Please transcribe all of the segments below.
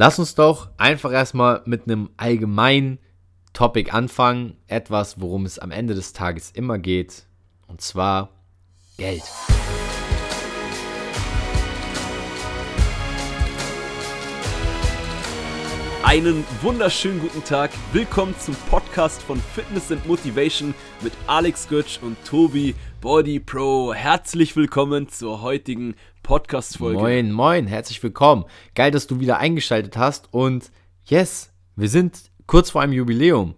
Lass uns doch einfach erstmal mit einem allgemeinen Topic anfangen. Etwas, worum es am Ende des Tages immer geht. Und zwar Geld. Einen wunderschönen guten Tag. Willkommen zum Podcast von Fitness and Motivation mit Alex Götsch und Tobi Body Pro. Herzlich willkommen zur heutigen Podcast-Folge. Moin, moin, herzlich willkommen. Geil, dass du wieder eingeschaltet hast. Und yes, wir sind kurz vor einem Jubiläum.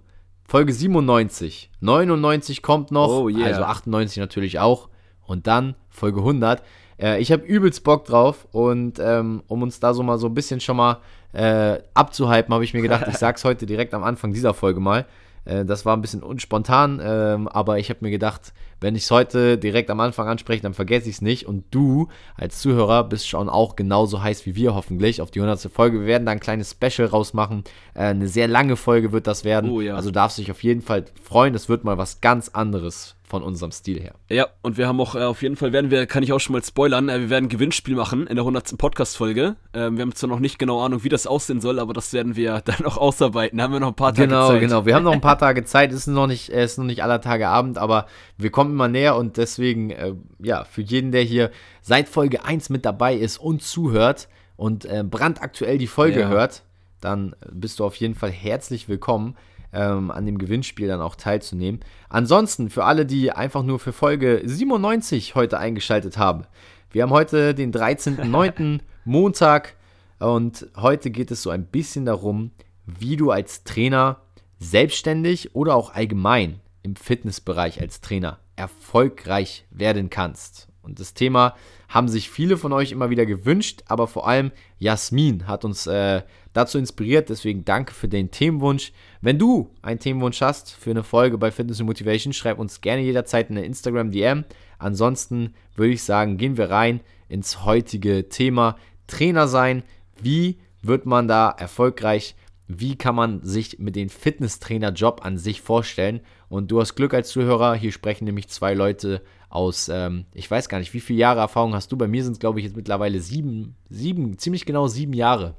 Folge 97. 99 kommt noch, Oh, yeah. also 98 natürlich auch. Und dann Folge 100. Äh, ich habe übelst Bock drauf. Und ähm, um uns da so mal so ein bisschen schon mal äh, abzuhypen, habe ich mir gedacht, ich sag's heute direkt am Anfang dieser Folge mal. Äh, das war ein bisschen unspontan, ähm, aber ich habe mir gedacht, wenn ich es heute direkt am Anfang anspreche, dann vergesse ich es nicht. Und du als Zuhörer bist schon auch genauso heiß wie wir hoffentlich auf die 100. Folge. Wir werden da ein kleines Special rausmachen. Äh, eine sehr lange Folge wird das werden. Oh ja. Also darfst du dich auf jeden Fall freuen. Das wird mal was ganz anderes von unserem Stil her. Ja, und wir haben auch äh, auf jeden Fall werden wir, kann ich auch schon mal spoilern, äh, wir werden ein Gewinnspiel machen in der 100. Podcast-Folge. Ähm, wir haben zwar noch nicht genau Ahnung, wie das aussehen soll, aber das werden wir dann noch ausarbeiten. Da haben wir noch ein paar Tage Genau, Zeit. genau. Wir haben noch ein paar Tage Zeit. Es ist noch nicht, es ist noch nicht aller Tage Abend, aber wir kommen immer näher und deswegen, äh, ja, für jeden, der hier seit Folge 1 mit dabei ist und zuhört und äh, brandaktuell die Folge Ja. hört, dann bist du auf jeden Fall herzlich willkommen, ähm, an dem Gewinnspiel dann auch teilzunehmen. Ansonsten, für alle, die einfach nur für Folge 97 heute eingeschaltet haben, wir haben heute den 13.09. Montag und heute geht es so ein bisschen darum, wie du als Trainer selbstständig oder auch allgemein im Fitnessbereich als Trainer erfolgreich werden kannst. Und das Thema haben sich viele von euch immer wieder gewünscht, aber vor allem Jasmin hat uns äh, dazu inspiriert. Deswegen danke für den Themenwunsch. Wenn du einen Themenwunsch hast für eine Folge bei Fitness and Motivation, schreib uns gerne jederzeit eine Instagram-DM. Ansonsten würde ich sagen, gehen wir rein ins heutige Thema Trainer sein. Wie wird man da erfolgreich? Wie kann man sich mit dem Fitnesstrainer-Job an sich vorstellen? Und du hast Glück als Zuhörer. Hier sprechen nämlich zwei Leute aus, ähm, ich weiß gar nicht, wie viele Jahre Erfahrung hast du? Bei mir sind es, glaube ich, jetzt mittlerweile sieben, sieben, ziemlich genau sieben Jahre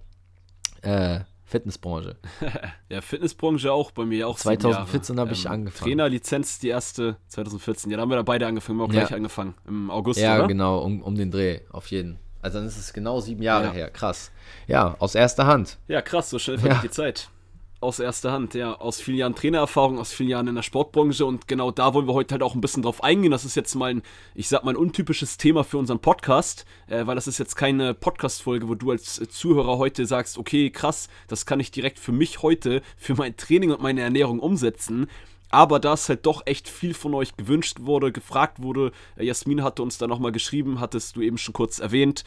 äh, Fitnessbranche. Ja, Fitnessbranche auch bei mir auch. sieben 2014 Jahre. habe ich angefangen. Trainerlizenz, die erste 2014. Ja, da haben wir da beide angefangen, wir haben auch Ja. gleich angefangen. Im August, Ja, oder? genau, um, um den Dreh, auf jeden. Also dann ist es genau sieben Jahre Ja. her. Krass. Ja, aus erster Hand. Ja, krass, so schnell vergeht Ja. die Zeit. Aus erster Hand, ja. Aus vielen Jahren Trainererfahrung, aus vielen Jahren in der Sportbranche und genau da wollen wir heute halt auch ein bisschen drauf eingehen. Das ist jetzt mal ein, ich sag mal, ein untypisches Thema für unseren Podcast, äh, weil das ist jetzt keine Podcast-Folge, wo du als Zuhörer heute sagst, okay, krass, das kann ich direkt für mich heute, für mein Training und meine Ernährung umsetzen. Aber da es halt doch echt viel von euch gewünscht wurde, gefragt wurde, äh, Jasmin hatte uns da nochmal geschrieben, hattest du eben schon kurz erwähnt,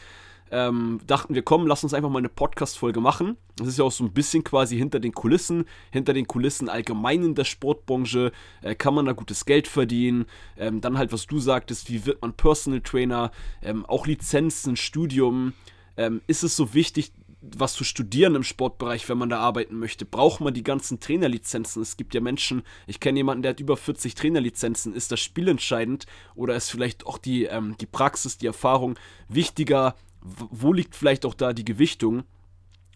ähm, dachten wir, komm, lass uns einfach mal eine Podcast-Folge machen. Das ist ja auch so ein bisschen quasi hinter den Kulissen, hinter den Kulissen allgemein in der Sportbranche, äh, kann man da gutes Geld verdienen. Ähm, dann halt, was du sagtest, wie wird man Personal Trainer, ähm, auch Lizenzen, Studium. Ähm, ist es so wichtig, was zu studieren im Sportbereich, wenn man da arbeiten möchte? Braucht man die ganzen Trainerlizenzen? Es gibt ja Menschen, ich kenne jemanden, der hat über 40 Trainerlizenzen. Ist das spielentscheidend oder ist vielleicht auch die, ähm, die Praxis, die Erfahrung wichtiger? Wo liegt vielleicht auch da die Gewichtung?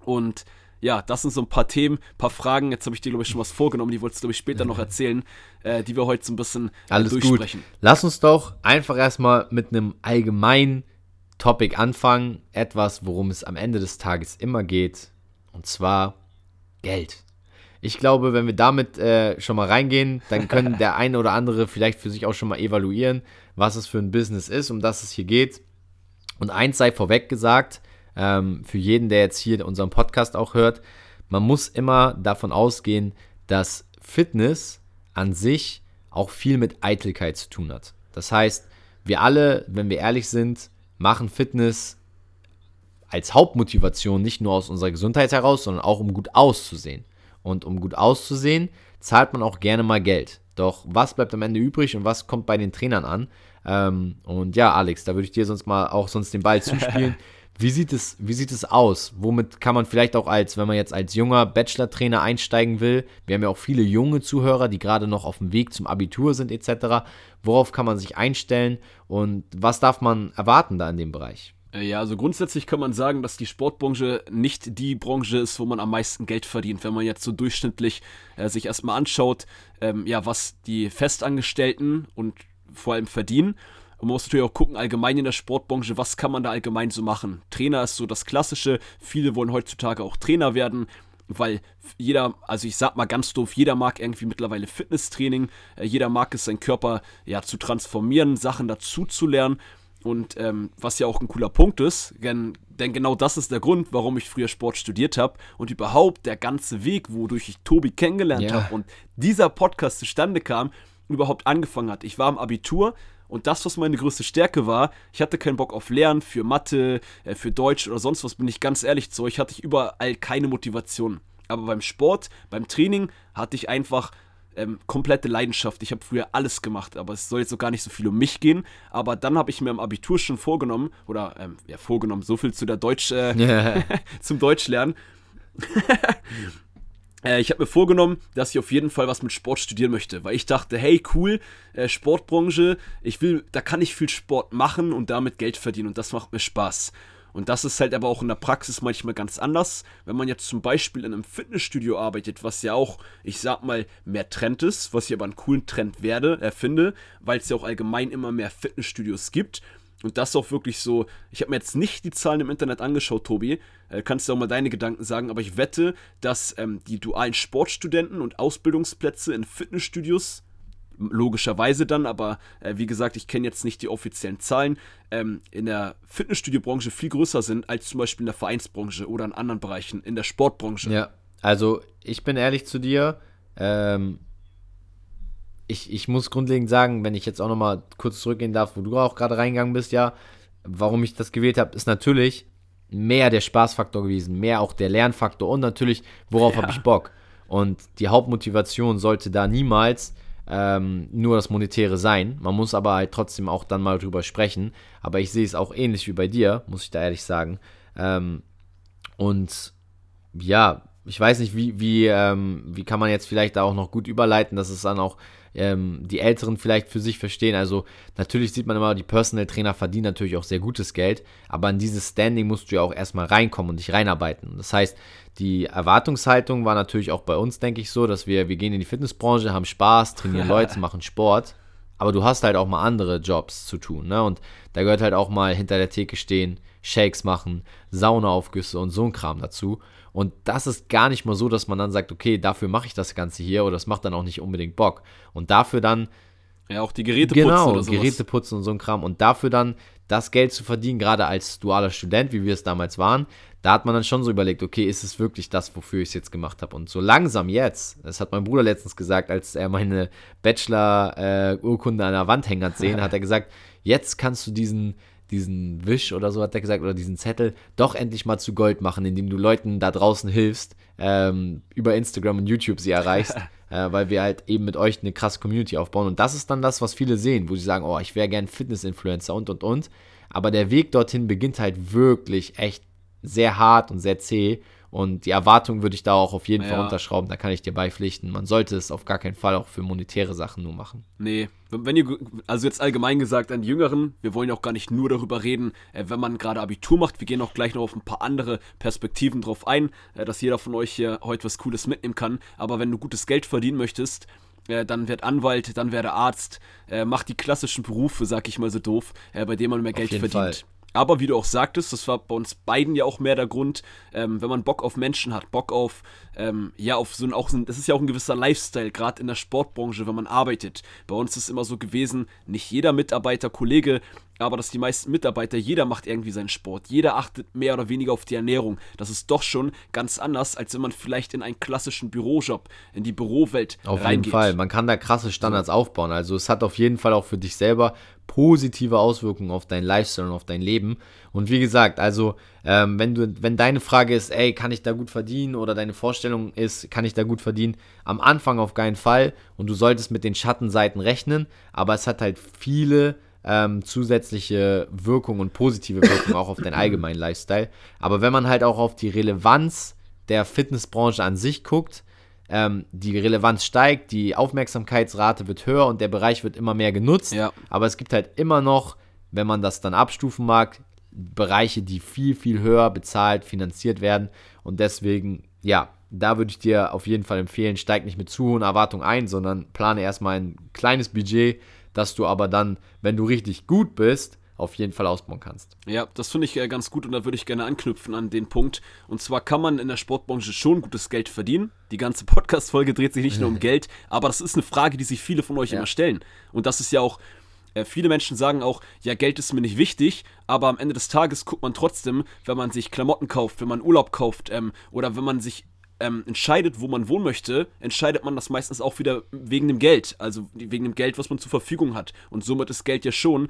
Und ja, das sind so ein paar Themen, paar Fragen. Jetzt habe ich dir, glaube ich, schon was vorgenommen, die wolltest du, glaube ich, später noch erzählen, äh, die wir heute so ein bisschen äh, Alles gut. durchsprechen. Lass uns doch einfach erstmal mit einem allgemeinen Topic anfangen. Etwas, worum es am Ende des Tages immer geht. Und zwar Geld. Ich glaube, wenn wir damit äh, schon mal reingehen, dann können der eine oder andere vielleicht für sich auch schon mal evaluieren, was es für ein Business ist, um das es hier geht. Und eins sei vorweg gesagt, ähm, für jeden, der jetzt hier unseren Podcast auch hört, man muss immer davon ausgehen, dass Fitness an sich auch viel mit Eitelkeit zu tun hat. Das heißt, wir alle, wenn wir ehrlich sind, machen Fitness als Hauptmotivation nicht nur aus unserer Gesundheit heraus, sondern auch um gut auszusehen. Und um gut auszusehen, zahlt man auch gerne mal Geld. Doch was bleibt am Ende übrig und was kommt bei den Trainern an? Ähm, und ja, Alex, da würde ich dir sonst mal auch sonst den Ball zuspielen. Wie sieht, es, wie sieht es aus? Womit kann man vielleicht auch als, wenn man jetzt als junger Bachelor-Trainer einsteigen will, wir haben ja auch viele junge Zuhörer, die gerade noch auf dem Weg zum Abitur sind etc. Worauf kann man sich einstellen und was darf man erwarten da in dem Bereich? Äh, ja, also grundsätzlich kann man sagen, dass die Sportbranche nicht die Branche ist, wo man am meisten Geld verdient. Wenn man jetzt so durchschnittlich äh, sich erstmal anschaut, ähm, ja, was die Festangestellten und vor allem verdienen. Und man muss natürlich auch gucken, allgemein in der Sportbranche, was kann man da allgemein so machen. Trainer ist so das Klassische. Viele wollen heutzutage auch Trainer werden, weil jeder, also ich sag mal ganz doof, jeder mag irgendwie mittlerweile Fitnesstraining. Äh, jeder mag es, seinen Körper ja zu transformieren, Sachen dazu zu lernen. Und ähm, was ja auch ein cooler Punkt ist, denn, denn, genau das ist der Grund, warum ich früher Sport studiert habe und überhaupt der ganze Weg, wodurch ich Tobi kennengelernt ja. habe und dieser Podcast zustande kam, überhaupt angefangen hat. Ich war im Abitur und das, was meine größte Stärke war, ich hatte keinen Bock auf Lernen, für Mathe, äh, für Deutsch oder sonst was, bin ich ganz ehrlich zu euch, hatte ich überall keine Motivation. Aber beim Sport, beim Training hatte ich einfach ähm, komplette Leidenschaft. Ich habe früher alles gemacht, aber es soll jetzt so gar nicht so viel um mich gehen. Aber dann habe ich mir im Abitur schon vorgenommen, oder ähm, ja, vorgenommen, so viel zu der Deutsch, äh, yeah. zum Deutschlernen. äh, ich habe mir vorgenommen, dass ich auf jeden Fall was mit Sport studieren möchte, weil ich dachte, hey, cool, äh, Sportbranche, ich will, da kann ich viel Sport machen und damit Geld verdienen und das macht mir Spaß. Und das ist halt aber auch in der Praxis manchmal ganz anders. Wenn man jetzt zum Beispiel in einem Fitnessstudio arbeitet, was ja auch, ich sag mal, mehr Trend ist, was ich aber einen coolen Trend werde, erfinde, weil es ja auch allgemein immer mehr Fitnessstudios gibt. Und das auch wirklich so, ich habe mir jetzt nicht die Zahlen im Internet angeschaut, Tobi, äh, kannst du auch mal deine Gedanken sagen, aber ich wette, dass ähm, die dualen Sportstudenten und Ausbildungsplätze in Fitnessstudios logischerweise dann, aber äh, wie gesagt, ich kenne jetzt nicht die offiziellen Zahlen, ähm, in der Fitnessstudio-Branche viel größer sind als zum Beispiel in der Vereinsbranche oder in anderen Bereichen, in der Sportbranche. Ja, also ich bin ehrlich zu dir, ähm, ich, ich muss grundlegend sagen, wenn ich jetzt auch nochmal kurz zurückgehen darf, wo du auch gerade reingegangen bist, ja, warum ich das gewählt habe, ist natürlich mehr der Spaßfaktor gewesen, mehr auch der Lernfaktor und natürlich, worauf ja. habe ich Bock. Und die Hauptmotivation sollte da niemals ähm, nur das Monetäre sein. Man muss aber halt trotzdem auch dann mal drüber sprechen. Aber ich sehe es auch ähnlich wie bei dir, muss ich da ehrlich sagen. Ähm, und ja, ich weiß nicht, wie, wie, ähm, wie kann man jetzt vielleicht da auch noch gut überleiten, dass es dann auch ähm, die Älteren vielleicht für sich verstehen. Also natürlich sieht man immer, die Personal Trainer verdienen natürlich auch sehr gutes Geld, aber in dieses Standing musst du ja auch erstmal reinkommen und dich reinarbeiten. Das heißt, die Erwartungshaltung war natürlich auch bei uns, denke ich, so, dass wir, wir gehen in die Fitnessbranche, haben Spaß, trainieren Leute, machen Sport. Aber du hast halt auch mal andere Jobs zu tun, ne? Und da gehört halt auch mal hinter der Theke stehen, Shakes machen, Saunaaufgüsse und so ein Kram dazu. Und das ist gar nicht mal so, dass man dann sagt, okay, dafür mache ich das Ganze hier oder das macht dann auch nicht unbedingt Bock. Und dafür dann. Ja, auch die Geräte putzen. Genau, Geräte putzen und so ein Kram. Und dafür dann das Geld zu verdienen, gerade als dualer Student, wie wir es damals waren, da hat man dann schon so überlegt, okay, ist es wirklich das, wofür ich es jetzt gemacht habe? Und so langsam jetzt, das hat mein Bruder letztens gesagt, als er meine Bachelor-Urkunde äh, an der Wand hängen hat sehen, hat er gesagt, jetzt kannst du diesen, diesen Wisch oder so hat er gesagt, oder diesen Zettel doch endlich mal zu Gold machen, indem du Leuten da draußen hilfst, ähm, über Instagram und YouTube sie erreichst, äh, weil wir halt eben mit euch eine krasse Community aufbauen. Und das ist dann das, was viele sehen, wo sie sagen, oh, ich wäre gern Fitness-Influencer und und und. Aber der Weg dorthin beginnt halt wirklich echt sehr hart und sehr zäh. Und die Erwartung würde ich da auch auf jeden ja. Fall unterschrauben, da kann ich dir beipflichten. Man sollte es auf gar keinen Fall auch für monetäre Sachen nur machen. Nee, wenn ihr, also jetzt allgemein gesagt an die Jüngeren, wir wollen ja auch gar nicht nur darüber reden, äh, wenn man gerade Abitur macht. Wir gehen auch gleich noch auf ein paar andere Perspektiven drauf ein, äh, dass jeder von euch hier heute was Cooles mitnehmen kann. Aber wenn du gutes Geld verdienen möchtest, äh, dann werd Anwalt, dann werde Arzt, mach die klassischen Berufe, sag ich mal so doof, bei denen man mehr Geld verdient. Fall. Aber wie du auch sagtest, das war bei uns beiden ja auch mehr der Grund, ähm, wenn man Bock auf Menschen hat, Bock auf, ähm, ja, auf so ein, auch so ein, das ist ja auch ein gewisser Lifestyle, gerade in der Sportbranche, wenn man arbeitet. Bei uns ist es immer so gewesen, nicht jeder Mitarbeiter, Kollege aber dass die meisten Mitarbeiter, jeder macht irgendwie seinen Sport, jeder achtet mehr oder weniger auf die Ernährung. Das ist doch schon ganz anders, als wenn man vielleicht in einen klassischen Bürojob, in die Bürowelt Auf reingeht. jeden Fall, man kann da krasse Standards aufbauen. Also es hat auf jeden Fall auch für dich selber positive Auswirkungen auf dein Lifestyle und auf dein Leben. Und wie gesagt, also ähm, wenn du, wenn deine Frage ist, ey, kann ich da gut verdienen oder deine Vorstellung ist, kann ich da gut verdienen, am Anfang auf keinen Fall und du solltest mit den Schattenseiten rechnen, aber es hat halt viele ähm, zusätzliche Wirkung und positive Wirkung auch auf den allgemeinen Lifestyle. Aber wenn man halt auch auf die Relevanz der Fitnessbranche an sich guckt, ähm, die Relevanz steigt, die Aufmerksamkeitsrate wird höher und der Bereich wird immer mehr genutzt. Ja. Aber es gibt halt immer noch, wenn man das dann abstufen mag, Bereiche, die viel, viel höher bezahlt, finanziert werden. Und deswegen, ja, da würde ich dir auf jeden Fall empfehlen, steig nicht mit zu hohen Erwartungen ein, sondern plane erstmal ein kleines Budget, dass du aber dann, wenn du richtig gut bist, auf jeden Fall ausbauen kannst. Ja, das finde ich äh, ganz gut und da würde ich gerne anknüpfen an den Punkt. Und zwar kann man in der Sportbranche schon gutes Geld verdienen. Die ganze Podcast-Folge dreht sich nicht nur um Geld, aber das ist eine Frage, die sich viele von euch ja. immer stellen. Und das ist ja auch äh, viele Menschen sagen auch, ja, Geld ist mir nicht wichtig, aber am Ende des Tages guckt man trotzdem, wenn man sich Klamotten kauft, wenn man Urlaub kauft ähm, oder wenn man sich ähm, entscheidet, wo man wohnen möchte, entscheidet man das meistens auch wieder wegen dem Geld, also wegen dem Geld, was man zur Verfügung hat. Und somit ist Geld ja schon,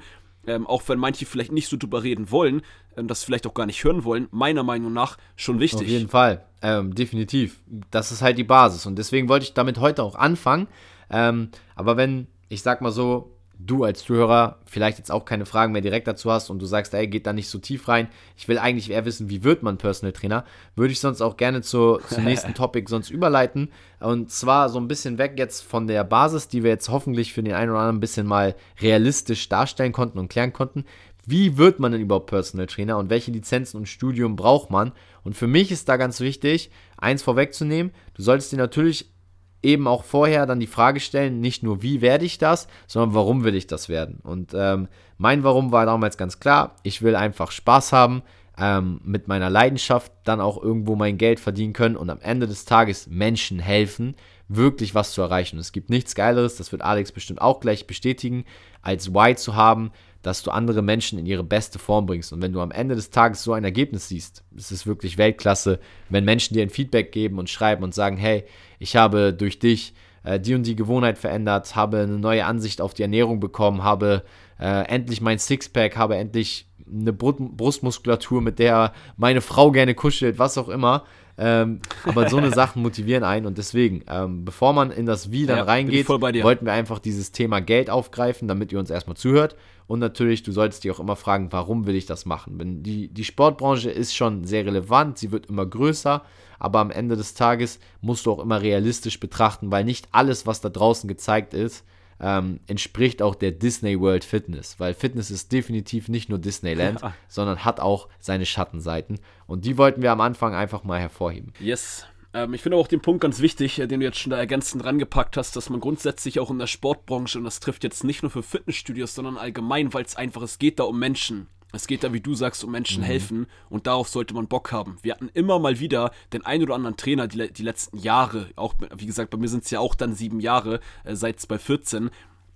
ähm, auch wenn manche vielleicht nicht so drüber reden wollen, ähm, das vielleicht auch gar nicht hören wollen, meiner Meinung nach schon wichtig. Auf jeden Fall, ähm, definitiv. Das ist halt die Basis und deswegen wollte ich damit heute auch anfangen. Ähm, aber wenn, ich sag mal so, du als Zuhörer vielleicht jetzt auch keine Fragen mehr direkt dazu hast und du sagst, ey, geht da nicht so tief rein, ich will eigentlich eher wissen, wie wird man Personal Trainer, würde ich sonst auch gerne zu, zum nächsten Topic sonst überleiten. Und zwar so ein bisschen weg jetzt von der Basis, die wir jetzt hoffentlich für den einen oder anderen ein bisschen mal realistisch darstellen konnten und klären konnten. Wie wird man denn überhaupt Personal Trainer und welche Lizenzen und Studium braucht man? Und für mich ist da ganz wichtig, eins vorwegzunehmen, du solltest dir natürlich eben auch vorher dann die Frage stellen, nicht nur wie werde ich das, sondern warum will ich das werden. Und ähm, mein Warum war damals ganz klar, ich will einfach Spaß haben, ähm, mit meiner Leidenschaft dann auch irgendwo mein Geld verdienen können und am Ende des Tages Menschen helfen, wirklich was zu erreichen. es gibt nichts Geileres, das wird Alex bestimmt auch gleich bestätigen, als Why zu haben, dass du andere Menschen in ihre beste Form bringst. Und wenn du am Ende des Tages so ein Ergebnis siehst, ist es wirklich Weltklasse, wenn Menschen dir ein Feedback geben und schreiben und sagen, hey, ich habe durch dich äh, die und die Gewohnheit verändert, habe eine neue Ansicht auf die Ernährung bekommen, habe äh, endlich mein Sixpack, habe endlich eine Brustmuskulatur, mit der meine Frau gerne kuschelt, was auch immer. Ähm, aber so eine Sachen motivieren einen und deswegen, ähm, bevor man in das Wie dann ja, reingeht, wollten wir einfach dieses Thema Geld aufgreifen, damit ihr uns erstmal zuhört. Und natürlich, du solltest dich auch immer fragen, warum will ich das machen? Die, die Sportbranche ist schon sehr relevant, sie wird immer größer, aber am Ende des Tages musst du auch immer realistisch betrachten, weil nicht alles, was da draußen gezeigt ist, ähm, entspricht auch der Disney World Fitness, weil Fitness ist definitiv nicht nur Disneyland, ja. sondern hat auch seine Schattenseiten und die wollten wir am Anfang einfach mal hervorheben. Yes. Ähm, ich finde auch den Punkt ganz wichtig, äh, den du jetzt schon da ergänzend rangepackt hast, dass man grundsätzlich auch in der Sportbranche, und das trifft jetzt nicht nur für Fitnessstudios, sondern allgemein, weil es einfach, es geht da um Menschen. Es geht da, wie du sagst, um Menschen mhm. helfen und darauf sollte man Bock haben. Wir hatten immer mal wieder den ein oder anderen Trainer die, die letzten Jahre, auch wie gesagt, bei mir sind es ja auch dann sieben Jahre, äh, seit 2014,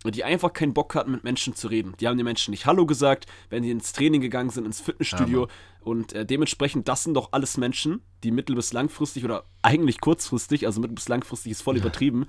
die einfach keinen Bock hatten, mit Menschen zu reden. Die haben den Menschen nicht Hallo gesagt, wenn die ins Training gegangen sind, ins Fitnessstudio. Ja, und äh, dementsprechend, das sind doch alles Menschen, die mittel- bis langfristig oder eigentlich kurzfristig, also mittel- bis langfristig ist voll übertrieben, ja,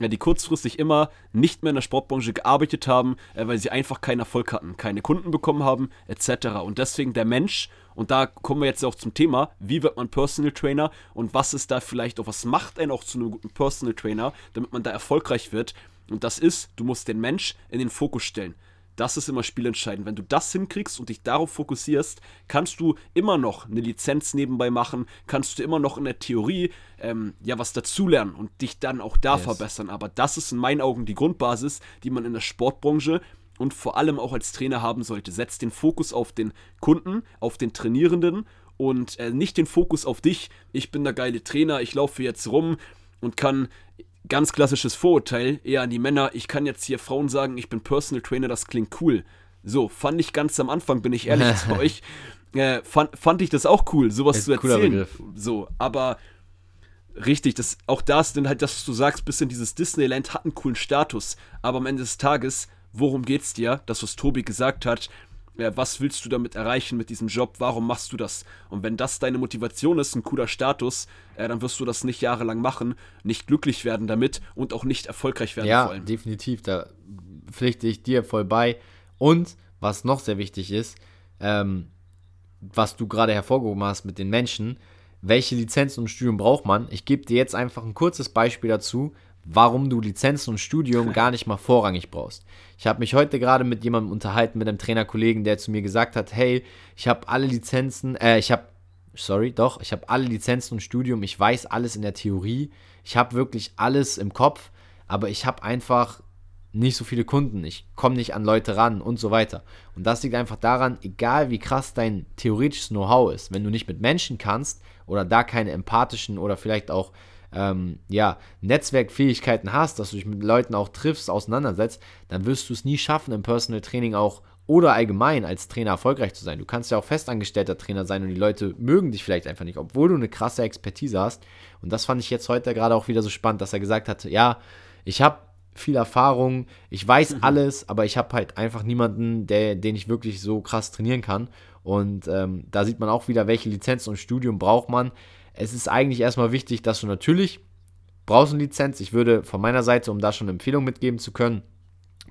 die kurzfristig immer nicht mehr in der Sportbranche gearbeitet haben, äh, weil sie einfach keinen Erfolg hatten, keine Kunden bekommen haben, etc. Und deswegen der Mensch, und da kommen wir jetzt auch zum Thema, wie wird man Personal Trainer und was ist da vielleicht auch, was macht einen auch zu einem guten Personal Trainer, damit man da erfolgreich wird. Und das ist, du musst den Mensch in den Fokus stellen. Das ist immer spielentscheidend. Wenn du das hinkriegst und dich darauf fokussierst, kannst du immer noch eine Lizenz nebenbei machen, kannst du immer noch in der Theorie ähm, ja was dazulernen und dich dann auch da yes. verbessern. Aber das ist in meinen Augen die Grundbasis, die man in der Sportbranche und vor allem auch als Trainer haben sollte. Setz den Fokus auf den Kunden, auf den Trainierenden und äh, nicht den Fokus auf dich. Ich bin der geile Trainer, ich laufe jetzt rum und kann ganz klassisches Vorurteil, eher an die Männer, ich kann jetzt hier Frauen sagen, ich bin Personal Trainer, das klingt cool. So, fand ich ganz am Anfang, bin ich ehrlich zu euch, äh, fand, fand ich das auch cool, sowas zu erzählen. So, aber richtig, das, auch das, denn halt, dass du sagst, bisschen dieses Disneyland hat einen coolen Status, aber am Ende des Tages, worum geht's dir? Das, was Tobi gesagt hat, ja, was willst du damit erreichen mit diesem Job, warum machst du das? Und wenn das deine Motivation ist, ein cooler Status, äh, dann wirst du das nicht jahrelang machen, nicht glücklich werden damit und auch nicht erfolgreich werden ja, definitiv, da pflichte ich dir voll bei. Und was noch sehr wichtig ist, ähm, was du gerade hervorgehoben hast mit den Menschen, welche Lizenzen und Studium braucht man? Ich gebe dir jetzt einfach ein kurzes Beispiel dazu, warum du Lizenzen und Studium gar nicht mal vorrangig brauchst. Ich habe mich heute gerade mit jemandem unterhalten, mit einem Trainerkollegen, der zu mir gesagt hat, hey, ich habe alle Lizenzen, äh, ich habe, sorry, doch, ich habe alle Lizenzen und Studium, ich weiß alles in der Theorie, ich habe wirklich alles im Kopf, aber ich habe einfach nicht so viele Kunden, ich komme nicht an Leute ran und so weiter. Und das liegt einfach daran, egal wie krass dein theoretisches Know-how ist, wenn du nicht mit Menschen kannst oder da keine empathischen oder vielleicht auch ähm, ja, Netzwerkfähigkeiten hast, dass du dich mit Leuten auch triffst, auseinandersetzt, dann wirst du es nie schaffen, im Personal Training auch oder allgemein als Trainer erfolgreich zu sein. Du kannst ja auch festangestellter Trainer sein und die Leute mögen dich vielleicht einfach nicht, obwohl du eine krasse Expertise hast. Und das fand ich jetzt heute gerade auch wieder so spannend, dass er gesagt hat, ja, ich habe viel Erfahrung, ich weiß mhm. alles, aber ich habe halt einfach niemanden, der, den ich wirklich so krass trainieren kann. Und ähm, da sieht man auch wieder, welche Lizenz und Studium braucht man. Es ist eigentlich erstmal wichtig, dass du natürlich brauchst eine Lizenz. Ich würde von meiner Seite, um da schon eine Empfehlung mitgeben zu können,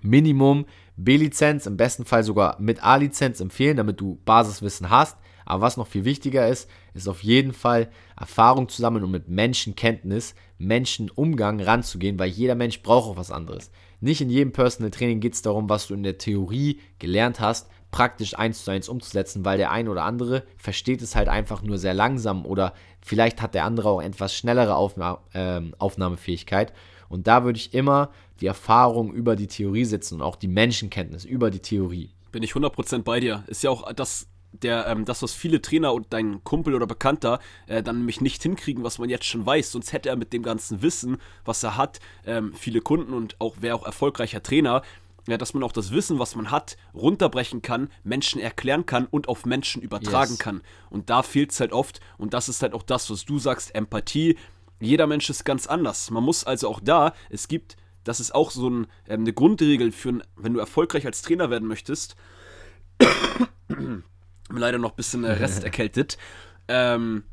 Minimum B-Lizenz, im besten Fall sogar mit A-Lizenz empfehlen, damit du Basiswissen hast. Aber was noch viel wichtiger ist, ist auf jeden Fall Erfahrung zu sammeln und mit Menschenkenntnis, Menschenumgang ranzugehen, weil jeder Mensch braucht auch was anderes. Nicht in jedem Personal Training geht es darum, was du in der Theorie gelernt hast, praktisch eins zu eins umzusetzen, weil der ein oder andere versteht es halt einfach nur sehr langsam oder vielleicht hat der andere auch etwas schnellere Aufna äh, Aufnahmefähigkeit. Und da würde ich immer die Erfahrung über die Theorie setzen und auch die Menschenkenntnis über die Theorie. Bin ich 100% bei dir. Ist ja auch das der, ähm, das, was viele Trainer und dein Kumpel oder Bekannter äh, dann nämlich nicht hinkriegen, was man jetzt schon weiß. Sonst hätte er mit dem ganzen Wissen, was er hat, ähm, viele Kunden und auch wäre auch erfolgreicher Trainer, ja, dass man auch das Wissen, was man hat, runterbrechen kann, Menschen erklären kann und auf Menschen übertragen yes. kann. Und da fehlt es halt oft. Und das ist halt auch das, was du sagst, Empathie. Jeder Mensch ist ganz anders. Man muss also auch da, es gibt, das ist auch so ein, ähm, eine Grundregel für, wenn du erfolgreich als Trainer werden möchtest leider noch ein bisschen äh, Rest erkältet. Ähm,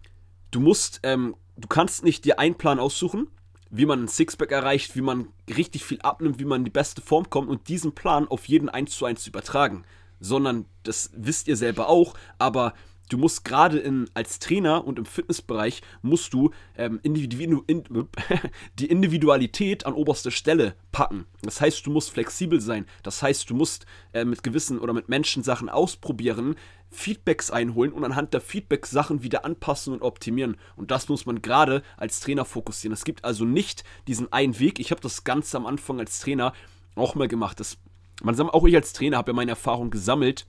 du musst, ähm, du kannst nicht dir einen Plan aussuchen, wie man ein Sixpack erreicht, wie man richtig viel abnimmt, wie man in die beste Form kommt und diesen Plan auf jeden eins zu eins übertragen. Sondern, das wisst ihr selber auch, aber du musst gerade in, als Trainer und im Fitnessbereich musst du ähm, Individu in, die Individualität an oberste Stelle packen. Das heißt, du musst flexibel sein. Das heißt, du musst äh, mit gewissen oder mit Menschen Sachen ausprobieren, Feedbacks einholen und anhand der Feedbacks Sachen wieder anpassen und optimieren. Und das muss man gerade als Trainer fokussieren. Es gibt also nicht diesen einen Weg. Ich habe das ganz am Anfang als Trainer auch mal gemacht. Das, man, auch ich als Trainer habe ja meine Erfahrung gesammelt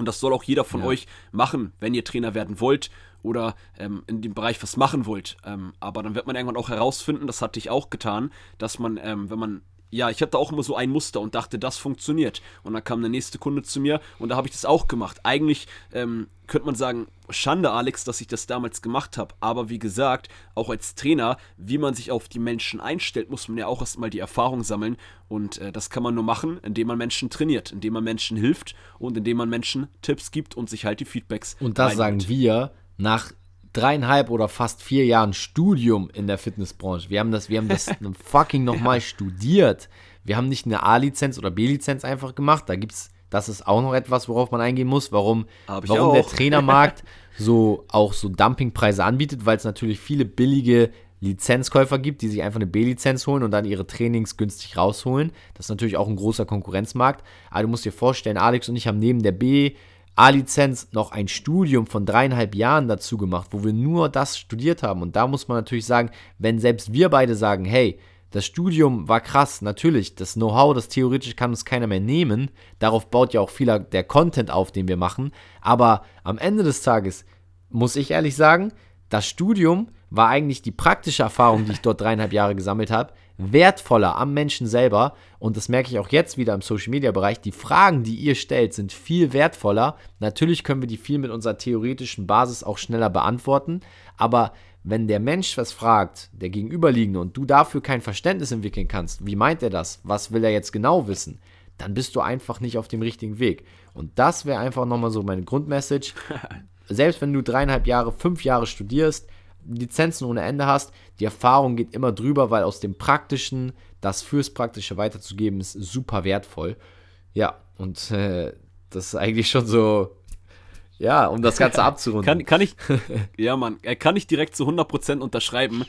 und das soll auch jeder von ja. euch machen, wenn ihr Trainer werden wollt oder ähm, in dem Bereich was machen wollt. Ähm, aber dann wird man irgendwann auch herausfinden, das hatte ich auch getan, dass man, ähm, wenn man ja, ich hatte auch immer so ein Muster und dachte, das funktioniert. Und dann kam der nächste Kunde zu mir und da habe ich das auch gemacht. Eigentlich ähm, könnte man sagen, Schande, Alex, dass ich das damals gemacht habe. Aber wie gesagt, auch als Trainer, wie man sich auf die Menschen einstellt, muss man ja auch erstmal die Erfahrung sammeln. Und äh, das kann man nur machen, indem man Menschen trainiert, indem man Menschen hilft und indem man Menschen Tipps gibt und sich halt die Feedbacks. Und das reinholt. sagen wir nach dreieinhalb oder fast vier Jahren Studium in der Fitnessbranche. Wir haben das, wir haben das fucking nochmal ja. studiert. Wir haben nicht eine A-Lizenz oder B-Lizenz einfach gemacht. Da gibt's, das ist auch noch etwas, worauf man eingehen muss, warum, warum der Trainermarkt so auch so Dumpingpreise anbietet, weil es natürlich viele billige Lizenzkäufer gibt, die sich einfach eine B-Lizenz holen und dann ihre Trainings günstig rausholen. Das ist natürlich auch ein großer Konkurrenzmarkt. Aber du musst dir vorstellen, Alex und ich haben neben der B A-Lizenz noch ein Studium von dreieinhalb Jahren dazu gemacht, wo wir nur das studiert haben. Und da muss man natürlich sagen, wenn selbst wir beide sagen, hey, das Studium war krass, natürlich, das Know-how, das theoretisch kann uns keiner mehr nehmen. Darauf baut ja auch vieler der Content auf, den wir machen. Aber am Ende des Tages muss ich ehrlich sagen, das Studium war eigentlich die praktische Erfahrung, die ich dort dreieinhalb Jahre gesammelt habe, wertvoller am Menschen selber. Und das merke ich auch jetzt wieder im Social Media Bereich. Die Fragen, die ihr stellt, sind viel wertvoller. Natürlich können wir die viel mit unserer theoretischen Basis auch schneller beantworten. Aber wenn der Mensch was fragt, der Gegenüberliegende, und du dafür kein Verständnis entwickeln kannst, wie meint er das? Was will er jetzt genau wissen? Dann bist du einfach nicht auf dem richtigen Weg. Und das wäre einfach nochmal so meine Grundmessage. Selbst wenn du dreieinhalb Jahre, fünf Jahre studierst, Lizenzen ohne Ende hast, die Erfahrung geht immer drüber, weil aus dem Praktischen das fürs Praktische weiterzugeben ist super wertvoll. Ja, und äh, das ist eigentlich schon so, ja, um das Ganze abzurunden. kann, kann ich, ja, Mann, kann ich direkt zu 100% unterschreiben.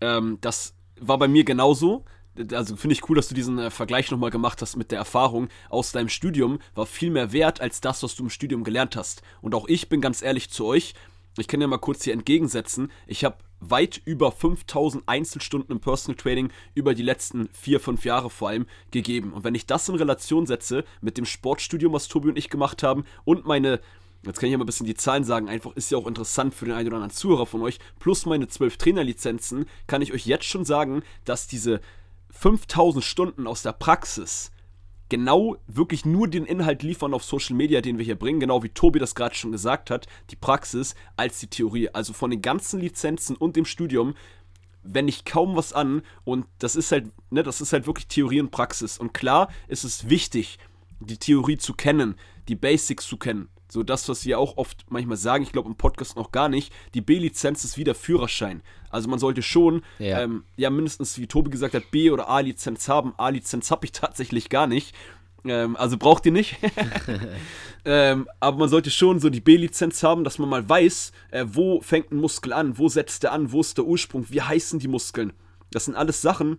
Ähm, das war bei mir genauso. Also finde ich cool, dass du diesen äh, Vergleich nochmal gemacht hast mit der Erfahrung aus deinem Studium. War viel mehr wert als das, was du im Studium gelernt hast. Und auch ich bin ganz ehrlich zu euch, ich kann ja mal kurz hier entgegensetzen. Ich habe weit über 5000 Einzelstunden im Personal Training über die letzten vier, fünf Jahre vor allem gegeben. Und wenn ich das in Relation setze mit dem Sportstudium, was Tobi und ich gemacht haben und meine Jetzt kann ich ja mal ein bisschen die Zahlen sagen, einfach ist ja auch interessant für den einen oder anderen Zuhörer von euch. Plus meine 12 Trainerlizenzen kann ich euch jetzt schon sagen, dass diese 5000 Stunden aus der Praxis genau wirklich nur den Inhalt liefern auf Social Media, den wir hier bringen, genau wie Tobi das gerade schon gesagt hat, die Praxis als die Theorie. Also von den ganzen Lizenzen und dem Studium wende ich kaum was an und das ist halt, ne, das ist halt wirklich Theorie und Praxis. Und klar ist es wichtig, die Theorie zu kennen, die Basics zu kennen. So das, was wir auch oft manchmal sagen, ich glaube im Podcast noch gar nicht, die B-Lizenz ist wie der Führerschein. Also man sollte schon, ja, ähm, ja mindestens, wie Tobi gesagt hat, B- oder A-Lizenz haben. A-Lizenz habe ich tatsächlich gar nicht. Ähm, also braucht ihr nicht. ähm, aber man sollte schon so die B-Lizenz haben, dass man mal weiß, äh, wo fängt ein Muskel an, wo setzt er an, wo ist der Ursprung, wie heißen die Muskeln. Das sind alles Sachen,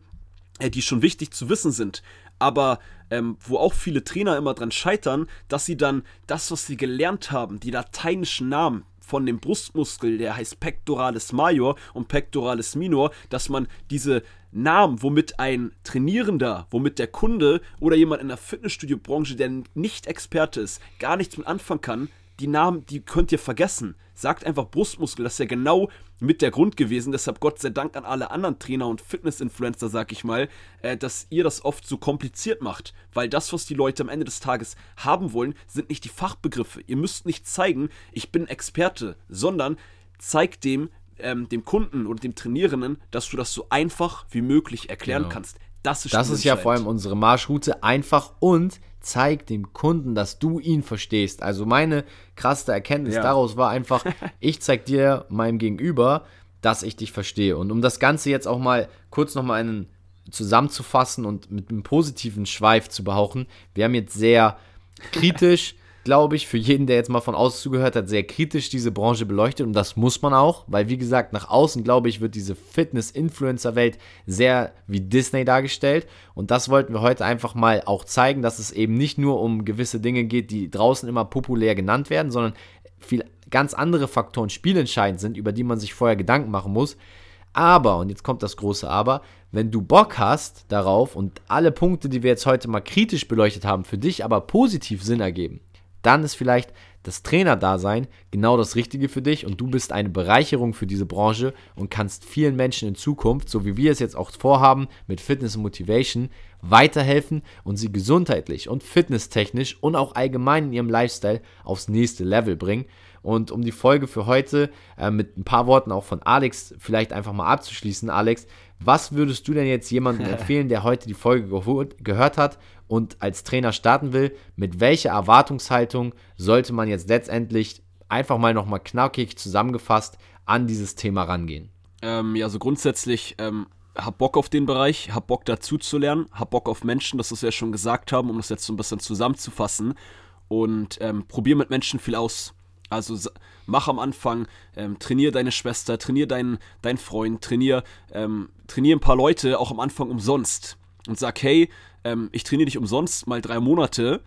die schon wichtig zu wissen sind. Aber ähm, wo auch viele Trainer immer dran scheitern, dass sie dann das, was sie gelernt haben, die lateinischen Namen von dem Brustmuskel, der heißt Pectoralis Major und Pectoralis Minor, dass man diese Namen, womit ein Trainierender, womit der Kunde oder jemand in der Fitnessstudio-Branche, der nicht Experte ist, gar nichts mit anfangen kann, die Namen, die könnt ihr vergessen. Sagt einfach Brustmuskel, das ist ja genau mit der Grund gewesen. Deshalb Gott sei Dank an alle anderen Trainer und Fitness-Influencer, sag ich mal, äh, dass ihr das oft so kompliziert macht. Weil das, was die Leute am Ende des Tages haben wollen, sind nicht die Fachbegriffe. Ihr müsst nicht zeigen, ich bin Experte, sondern zeigt dem, ähm, dem Kunden oder dem Trainierenden, dass du das so einfach wie möglich erklären genau. kannst. Das ist, das ist ja vor allem unsere Marschroute. Einfach und zeig dem Kunden, dass du ihn verstehst. Also meine krasse Erkenntnis ja. daraus war einfach, ich zeig dir meinem Gegenüber, dass ich dich verstehe. Und um das Ganze jetzt auch mal kurz nochmal einen zusammenzufassen und mit einem positiven Schweif zu behauchen, wir haben jetzt sehr kritisch glaube ich, für jeden, der jetzt mal von außen zugehört hat, sehr kritisch diese Branche beleuchtet und das muss man auch, weil wie gesagt, nach außen, glaube ich, wird diese Fitness-Influencer-Welt sehr wie Disney dargestellt und das wollten wir heute einfach mal auch zeigen, dass es eben nicht nur um gewisse Dinge geht, die draußen immer populär genannt werden, sondern viel ganz andere Faktoren spielentscheidend sind, über die man sich vorher Gedanken machen muss. Aber, und jetzt kommt das große Aber, wenn du Bock hast darauf und alle Punkte, die wir jetzt heute mal kritisch beleuchtet haben, für dich aber positiv Sinn ergeben, dann ist vielleicht das Trainerdasein genau das Richtige für dich und du bist eine Bereicherung für diese Branche und kannst vielen Menschen in Zukunft, so wie wir es jetzt auch vorhaben, mit Fitness und Motivation weiterhelfen und sie gesundheitlich und fitnesstechnisch und auch allgemein in ihrem Lifestyle aufs nächste Level bringen. Und um die Folge für heute äh, mit ein paar Worten auch von Alex vielleicht einfach mal abzuschließen, Alex, was würdest du denn jetzt jemandem empfehlen, der heute die Folge gehört hat und als Trainer starten will? Mit welcher Erwartungshaltung sollte man jetzt letztendlich einfach mal nochmal knackig zusammengefasst an dieses Thema rangehen? Ähm, ja, so grundsätzlich ähm, hab Bock auf den Bereich, hab Bock dazu zu lernen, hab Bock auf Menschen, das was wir ja schon gesagt haben, um das jetzt so ein bisschen zusammenzufassen. Und ähm, probier mit Menschen viel aus. Also mach am Anfang, ähm, trainier deine Schwester, trainier deinen, deinen Freund, trainier, ähm, trainier ein paar Leute auch am Anfang umsonst. Und sag, hey, ähm, ich trainiere dich umsonst mal drei Monate.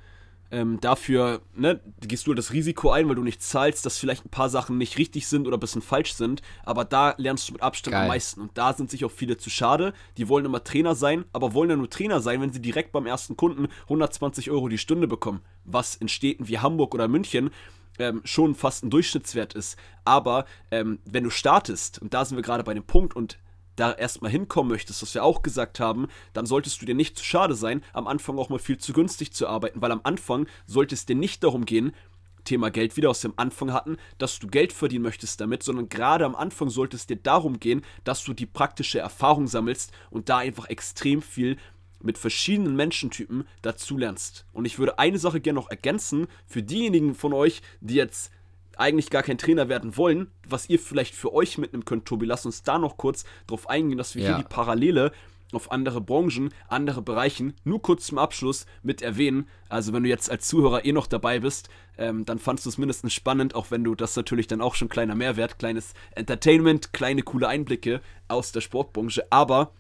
Ähm, dafür ne, gehst du das Risiko ein, weil du nicht zahlst, dass vielleicht ein paar Sachen nicht richtig sind oder ein bisschen falsch sind. Aber da lernst du mit Abstand Geil. am meisten. Und da sind sich auch viele zu schade. Die wollen immer Trainer sein, aber wollen ja nur Trainer sein, wenn sie direkt beim ersten Kunden 120 Euro die Stunde bekommen. Was in Städten wie Hamburg oder München ähm, schon fast ein Durchschnittswert ist. Aber ähm, wenn du startest, und da sind wir gerade bei dem Punkt, und da erstmal hinkommen möchtest, was wir auch gesagt haben, dann solltest du dir nicht zu schade sein, am Anfang auch mal viel zu günstig zu arbeiten, weil am Anfang sollte es dir nicht darum gehen, Thema Geld wieder aus dem Anfang hatten, dass du Geld verdienen möchtest damit, sondern gerade am Anfang sollte es dir darum gehen, dass du die praktische Erfahrung sammelst und da einfach extrem viel mit verschiedenen Menschentypen dazulernst. Und ich würde eine Sache gerne noch ergänzen für diejenigen von euch, die jetzt eigentlich gar kein Trainer werden wollen, was ihr vielleicht für euch mitnehmen könnt, Tobi. Lass uns da noch kurz drauf eingehen, dass wir ja. hier die Parallele auf andere Branchen, andere Bereichen nur kurz zum Abschluss mit erwähnen. Also wenn du jetzt als Zuhörer eh noch dabei bist, ähm, dann fandst du es mindestens spannend, auch wenn du das natürlich dann auch schon kleiner Mehrwert, kleines Entertainment, kleine coole Einblicke aus der Sportbranche. Aber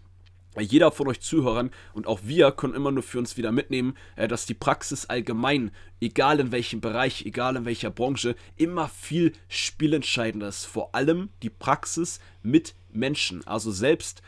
jeder von euch Zuhörern und auch wir können immer nur für uns wieder mitnehmen, äh, dass die Praxis allgemein, egal in welchem Bereich, egal in welcher Branche, immer viel spielentscheidender ist. Vor allem die Praxis mit Menschen. Also selbst,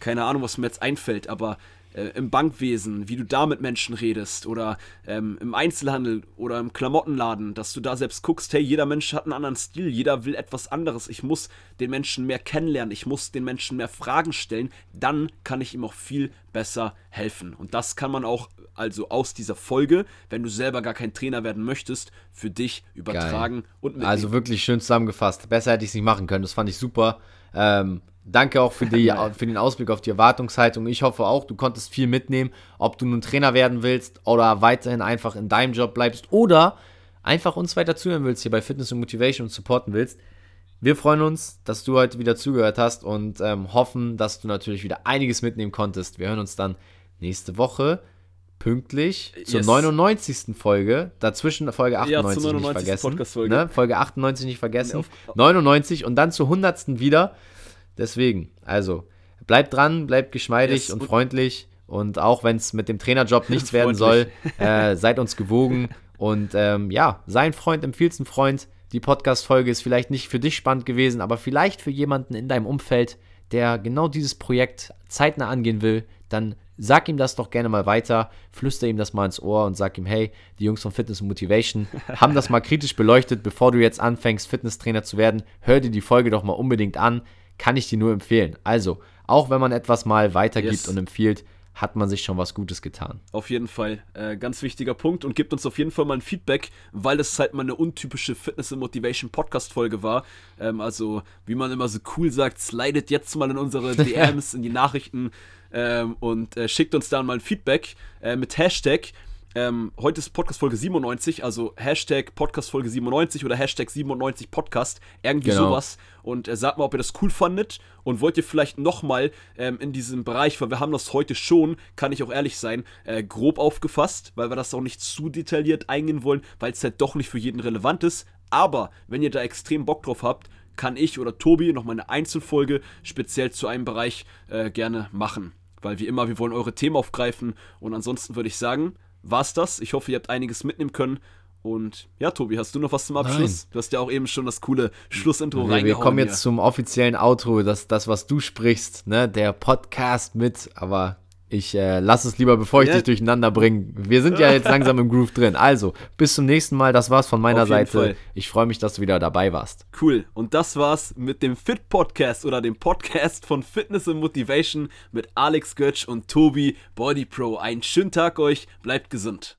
keine Ahnung, was mir jetzt einfällt, aber äh, im Bankwesen, wie du da mit Menschen redest oder ähm, im Einzelhandel oder im Klamottenladen, dass du da selbst guckst, hey, jeder Mensch hat einen anderen Stil, jeder will etwas anderes. Ich muss den Menschen mehr kennenlernen, ich muss den Menschen mehr Fragen stellen, dann kann ich ihm auch viel besser helfen. Und das kann man auch also aus dieser Folge, wenn du selber gar kein Trainer werden möchtest, für dich übertragen Geil. und mitnehmen. Also wirklich schön zusammengefasst. Besser hätte ich es nicht machen können. Das fand ich super. Ähm, Danke auch für, die, für den Ausblick auf die Erwartungshaltung. Ich hoffe auch, du konntest viel mitnehmen, ob du nun Trainer werden willst oder weiterhin einfach in deinem Job bleibst oder einfach uns weiter zuhören willst hier bei Fitness und Motivation und supporten willst. Wir freuen uns, dass du heute wieder zugehört hast und ähm, hoffen, dass du natürlich wieder einiges mitnehmen konntest. Wir hören uns dann nächste Woche pünktlich yes. zur 99. Folge. Dazwischen Folge 98 ja, nicht vergessen. Ne? Folge 98 nicht vergessen. Nee, 99 und dann zur 100. wieder. Deswegen, also bleibt dran, bleibt geschmeidig yes, und, und, freundlich. Und auch wenn es mit dem Trainerjob nichts werden soll, äh, seid uns gewogen. Und ähm, ja, sein Freund empfiehlt einen Freund. Die Podcast-Folge ist vielleicht nicht für dich spannend gewesen, aber vielleicht für jemanden in deinem Umfeld, der genau dieses Projekt zeitnah angehen will, dann sag ihm das doch gerne mal weiter, flüster ihm das mal ins Ohr und sag ihm, hey, die Jungs von Fitness und Motivation haben das mal kritisch beleuchtet, bevor du jetzt anfängst, Fitnesstrainer zu werden. Hör dir die Folge doch mal unbedingt an kann ich dir nur empfehlen. Also, auch wenn man etwas mal weitergibt yes. und empfiehlt, hat man sich schon was Gutes getan. Auf jeden Fall. Äh, ganz wichtiger Punkt und gibt uns auf jeden Fall mal ein Feedback, weil es halt mal eine untypische Fitness and Motivation Podcast Folge war. Ähm, also, wie man immer so cool sagt, slidet jetzt mal in unsere DMs, in die Nachrichten ähm, und äh, schickt uns dann mal ein Feedback äh, mit Hashtag ähm, heute ist Podcast Folge 97, also Hashtag Podcast Folge 97 oder Hashtag 97 Podcast, irgendwie genau. sowas. Und äh, sagt mal, ob ihr das cool fandet und wollt ihr vielleicht nochmal ähm, in diesem Bereich, weil wir haben das heute schon, kann ich auch ehrlich sein, äh, grob aufgefasst, weil wir das auch nicht zu detailliert eingehen wollen, weil es halt doch nicht für jeden relevant ist. Aber wenn ihr da extrem Bock drauf habt, kann ich oder Tobi nochmal eine Einzelfolge speziell zu einem Bereich äh, gerne machen. Weil wie immer, wir wollen eure Themen aufgreifen und ansonsten würde ich sagen, war's das. Ich hoffe, ihr habt einiges mitnehmen können. Und ja, Tobi, hast du noch was zum Abschluss? Nein. Du hast ja auch eben schon das coole Schlussintro nee, reingehauen. Wir kommen jetzt hier. zum offiziellen Outro, das, das, was du sprichst, ne? Der Podcast mit, aber ich äh, lass es lieber, bevor ich ja. dich durcheinander bringe. Wir sind ja jetzt langsam im Groove drin. Also, bis zum nächsten Mal. Das war's von meiner Seite. Fall. Ich freue mich, dass du wieder dabei warst. Cool. Und das war's mit dem Fit Podcast oder dem Podcast von Fitness und Motivation mit Alex Götsch und Tobi Body Pro. Einen schönen Tag euch. Bleibt gesund.